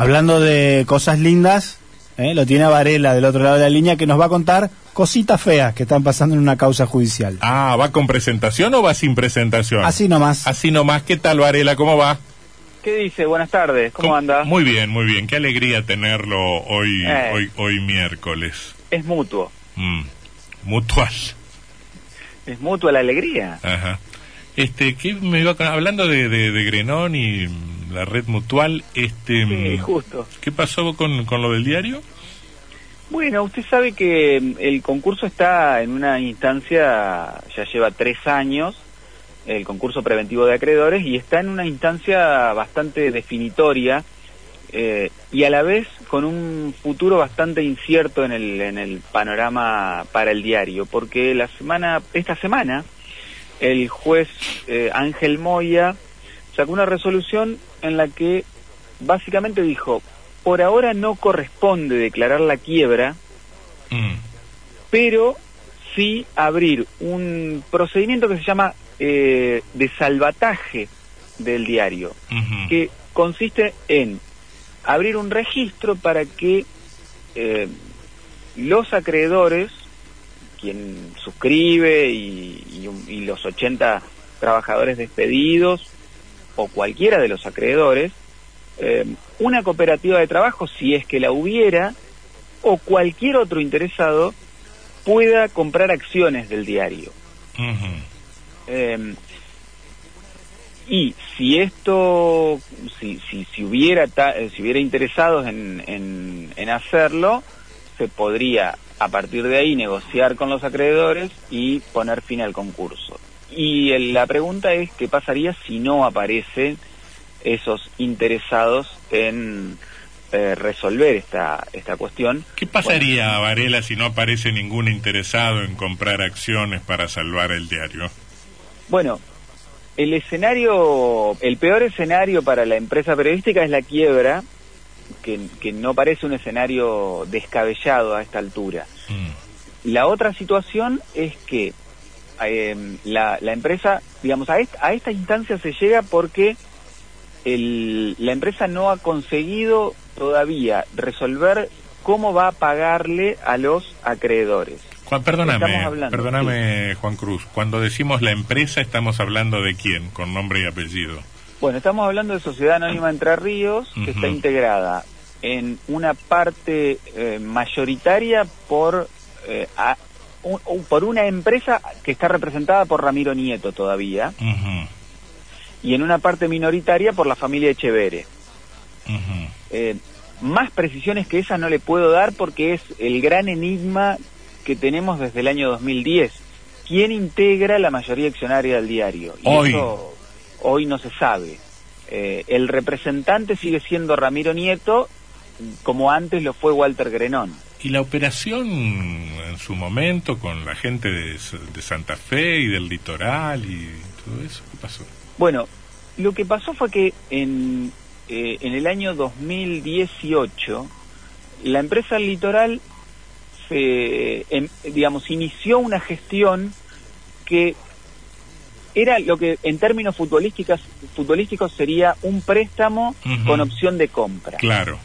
Hablando de cosas lindas, ¿eh? lo tiene Varela del otro lado de la línea que nos va a contar cositas feas que están pasando en una causa judicial. Ah, ¿va con presentación o va sin presentación? Así nomás. Así nomás. ¿Qué tal, Varela? ¿Cómo va? ¿Qué dice? Buenas tardes. ¿Cómo, anda? Muy bien, muy bien. Qué alegría tenerlo hoy, Eh. hoy, hoy miércoles. Es mutuo. Mm. Mutual. Es mutua la alegría. Ajá. Este, ¿qué me iba con- hablando de, de, de Grenón y la red mutual? Este, Sí, mm, justo. ¿Qué pasó con, con lo del diario? Bueno, usted sabe que mm, el concurso está en una instancia, ya lleva tres años, el concurso preventivo de acreedores, y está en una instancia bastante definitoria eh, y a la vez con un futuro bastante incierto en el, en el panorama para el diario, porque la semana, esta semana, el juez eh, Ángel Moya sacó una resolución en la que básicamente dijo, por ahora no corresponde declarar la quiebra, Mm. pero sí abrir un procedimiento que se llama eh, de salvataje del diario, que consiste en abrir un registro para que eh, los acreedores, quien suscribe y, y los 80 trabajadores despedidos o cualquiera de los acreedores, eh, una cooperativa de trabajo, si es que la hubiera, o cualquier otro interesado pueda comprar acciones del diario. Eh, y si esto, si, si, si hubiera ta- eh, si hubiera interesados en, en, en hacerlo, se podría a partir de ahí negociar con los acreedores y poner fin al concurso. Y el- la pregunta es qué pasaría si no aparecen esos interesados en eh, resolver esta, esta cuestión. ¿Qué pasaría, Varela, si no aparece ningún interesado en comprar acciones para salvar el diario? Bueno, el escenario, el peor escenario para la empresa periodística es la quiebra, que, que no parece un escenario descabellado a esta altura. Mm. La otra situación es que eh, la, la empresa, digamos, a esta, a esta instancia se llega porque el- la empresa no ha conseguido todavía resolver cómo va a pagarle a los acreedores. Juan, perdóname, perdóname, Juan Cruz. Cuando decimos la empresa, estamos hablando de quién, con nombre y apellido. Bueno, estamos hablando de Sociedad Anónima Entre Ríos, que está integrada en una parte eh, mayoritaria por, eh, a- un- un- por una empresa que está representada por Ramiro Nieto todavía, y en una parte minoritaria por la familia Echevere. ujú. Eh, más precisiones que esas no le puedo dar porque es el gran enigma que tenemos desde el año 2010. ¿Quién integra la mayoría accionaria del diario? Y Hoy. eso hoy no se sabe. Eh, el representante sigue siendo Ramiro Nieto, como antes lo fue Walter Grenón. Y la operación en su momento con la gente de, Santa Fe y del litoral y todo eso, ¿qué pasó? Bueno, lo que pasó fue que en, eh, en el año 2018 la empresa Litoral se, em, digamos, inició una gestión que era lo que en términos futbolísticos, futbolísticos sería un préstamo con opción de compra. Claro.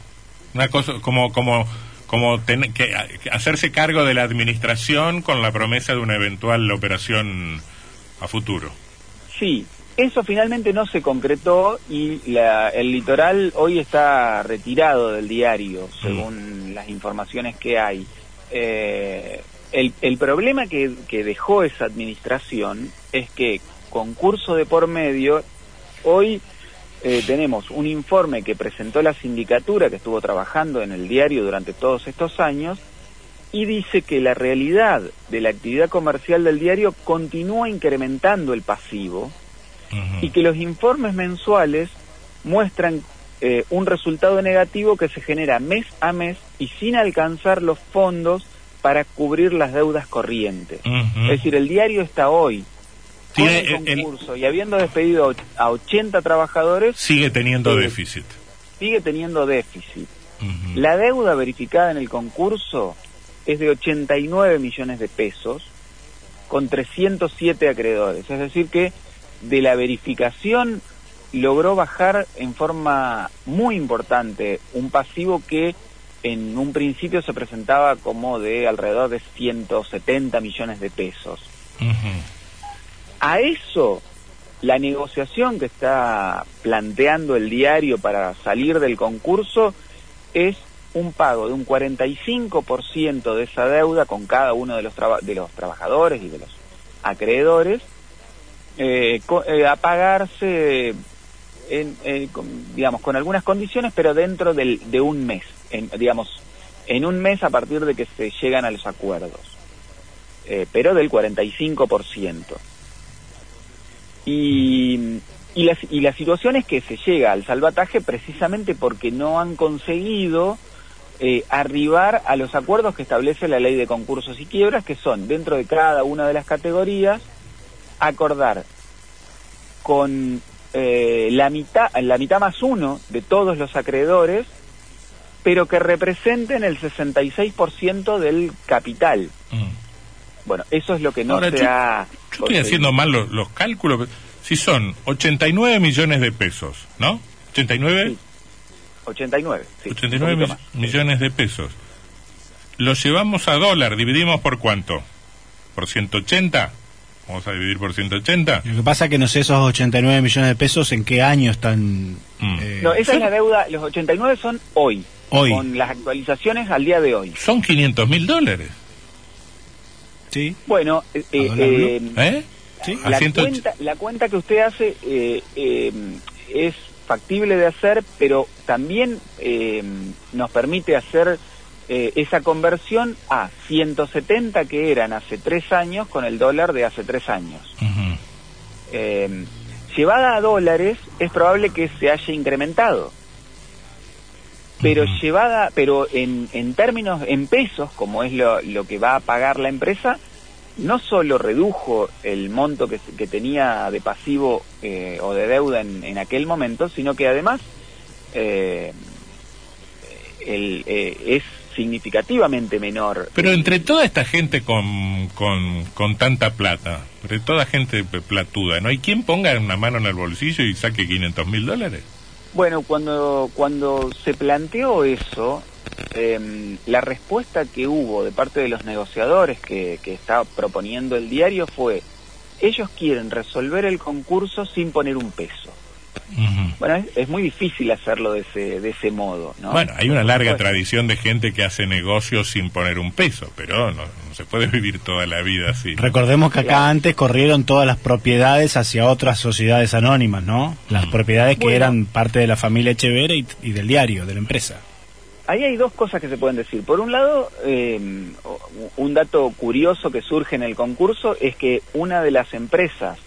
Una cosa como como como ten- que, hacerse cargo de la administración con la promesa de una eventual operación a futuro. Sí, eso finalmente no se concretó y la- el litoral hoy está retirado del diario, según las informaciones que hay. Eh, el, el problema que, que dejó esa administración es que concurso de por medio, hoy eh, tenemos un informe que presentó la sindicatura que estuvo trabajando en el diario durante todos estos años y dice que la realidad de la actividad comercial del diario continúa incrementando el pasivo y que los informes mensuales muestran eh, un resultado negativo que se genera mes a mes y sin alcanzar los fondos para cubrir las deudas corrientes. Es decir, el diario está hoy con Tiene el concurso y habiendo despedido a 80 trabajadores, sigue teniendo Sí. déficit. sigue teniendo déficit. La deuda verificada en el concurso es de 89 millones de pesos con 307 acreedores. Es decir que de la verificación logró bajar en forma muy importante un pasivo que en un principio se presentaba como de alrededor de 170 millones de pesos. A eso, la negociación que está planteando el diario para salir del concurso es un pago de un 45% de esa deuda con cada uno de los, de los trabajadores y de los acreedores eh, eh, a pagarse en, eh, con, digamos con algunas condiciones pero dentro del, de un mes en, digamos en un mes a partir de que se llegan a los acuerdos. Pero del 45% y y la, y la situación es que se llega al salvataje precisamente porque no han conseguido eh, arribar a los acuerdos que establece la ley de concursos y quiebras, que son dentro de cada una de las categorías acordar con eh, la mitad, la mitad más uno de todos los acreedores, pero que representen el 66% del capital. Mm. Bueno, eso es lo que no se ha... Yo estoy haciendo mal los, cálculos. Si son 89 millones de pesos, ¿no? 89. 89, sí, 89 millones de pesos. Lo llevamos a dólar, dividimos por cuánto? ¿Por 180? Vamos a dividir por 180. Lo que pasa es que no sé esos 89 millones de pesos en qué año están... Mm. Eh, no, esa es la deuda, los 89 son hoy. Hoy. Con las actualizaciones al día de hoy. Son 500 mil dólares. Sí. Bueno, eh, eh, ¿Eh? ¿Sí? La, cuenta, la cuenta que usted hace es factible de hacer, pero también eh, nos permite hacer esa conversión a 170 que eran hace tres años con el dólar de hace tres años. Eh, llevada a dólares es probable que se haya incrementado. Pero llevada, pero en, en términos, en pesos, como es lo, lo que va a pagar la empresa, no solo redujo el monto que, que tenía de pasivo eh, o de deuda en, en, aquel momento, sino que además eh, el, eh, es significativamente menor. Pero entre toda esta gente con, con, con, tanta plata, entre toda gente platuda, ¿no hay quien ponga una mano en el bolsillo y saque 500 mil dólares? Bueno, cuando, cuando se planteó eso, eh, la respuesta que hubo de parte de los negociadores que, que proponiendo el diario fue, ellos quieren resolver el concurso sin poner un peso. Bueno, es, muy difícil hacerlo de ese, de ese modo. ¿no? Bueno, hay una larga tradición de gente que hace negocios sin poner un peso, pero no, se puede vivir toda la vida así. Recordemos que acá antes corrieron todas las propiedades hacia otras sociedades anónimas, ¿no? Las propiedades que eran parte de la familia Echeverre y del diario, de la empresa ahí hay dos cosas que se pueden decir. Por un lado, eh, un dato curioso que surge en el concurso es que una de las empresas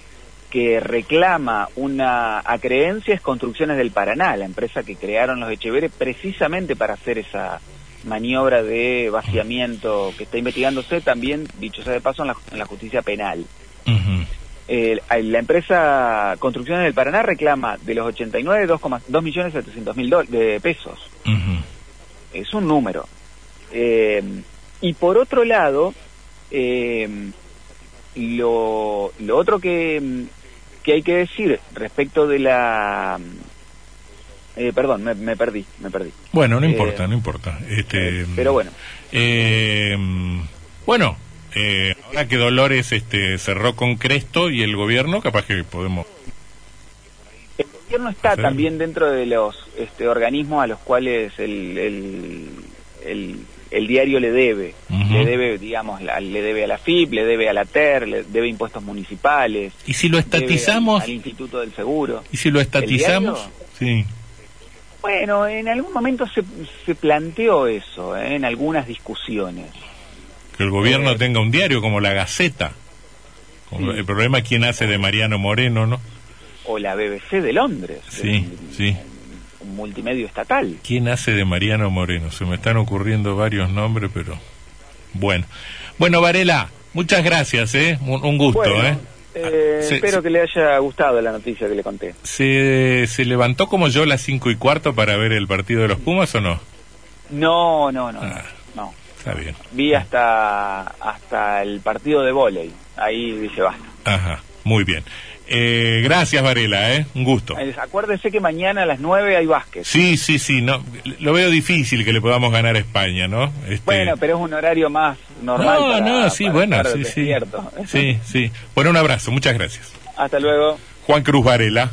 que reclama una acreencia es Construcciones del Paraná, la empresa que crearon los Echeveres precisamente para hacer esa maniobra de vaciamiento que está investigándose también, dicho sea de paso, en la, justicia penal. la empresa Construcciones del Paraná reclama de los 89 2,2 millones 700 mil de pesos es un número. Eh, y por otro lado, eh, lo, lo, otro que, que, hay que decir respecto de la... Eh, perdón, me, perdí, me perdí. Bueno, no importa, no importa. Este, pero bueno. bueno, ahora que Dolores este, cerró con Cresto y el gobierno, capaz que podemos gobierno está también dentro de los este, organismos a los cuales el, el, diario le debe. Le debe, digamos, le debe a la FIP, le debe a la TER, le debe impuestos municipales. ¿Y si lo estatizamos? Al, Instituto del Seguro. ¿Y si lo estatizamos? Sí. Bueno, en algún momento se, se planteó eso, ¿eh? en algunas discusiones. Que el gobierno eh, tenga un diario como la Gaceta. El problema es quién hace de Mariano Moreno, ¿no? o la BBC de Londres. Sí, sí. Multimedio estatal. ¿Quién hace de Mariano Moreno? Se me están ocurriendo varios nombres, pero bueno. Bueno, Varela, muchas gracias, ¿eh? Un, gusto, ¿eh? eh espero que le haya gustado la noticia que le conté. ¿Se, ¿Se levantó como yo a las cinco y cuarto para ver el partido de los Pumas o no? No, no, no. Ah, no. Está bien. Vi hasta, hasta el partido de volei. Ahí dice basta. Ajá, muy bien. Eh, gracias, Varela, ¿eh? Un gusto. Eh, Acuérdese que mañana a las 9 hay básquet. Sí, sí, sí. No, lo veo difícil que le podamos ganar a España, ¿no? Este... Bueno, pero es un horario más normal. No, no, sí, bueno, sí, sí. Sí, sí. Bueno, un abrazo. Muchas gracias. Hasta luego. Juan Cruz Varela.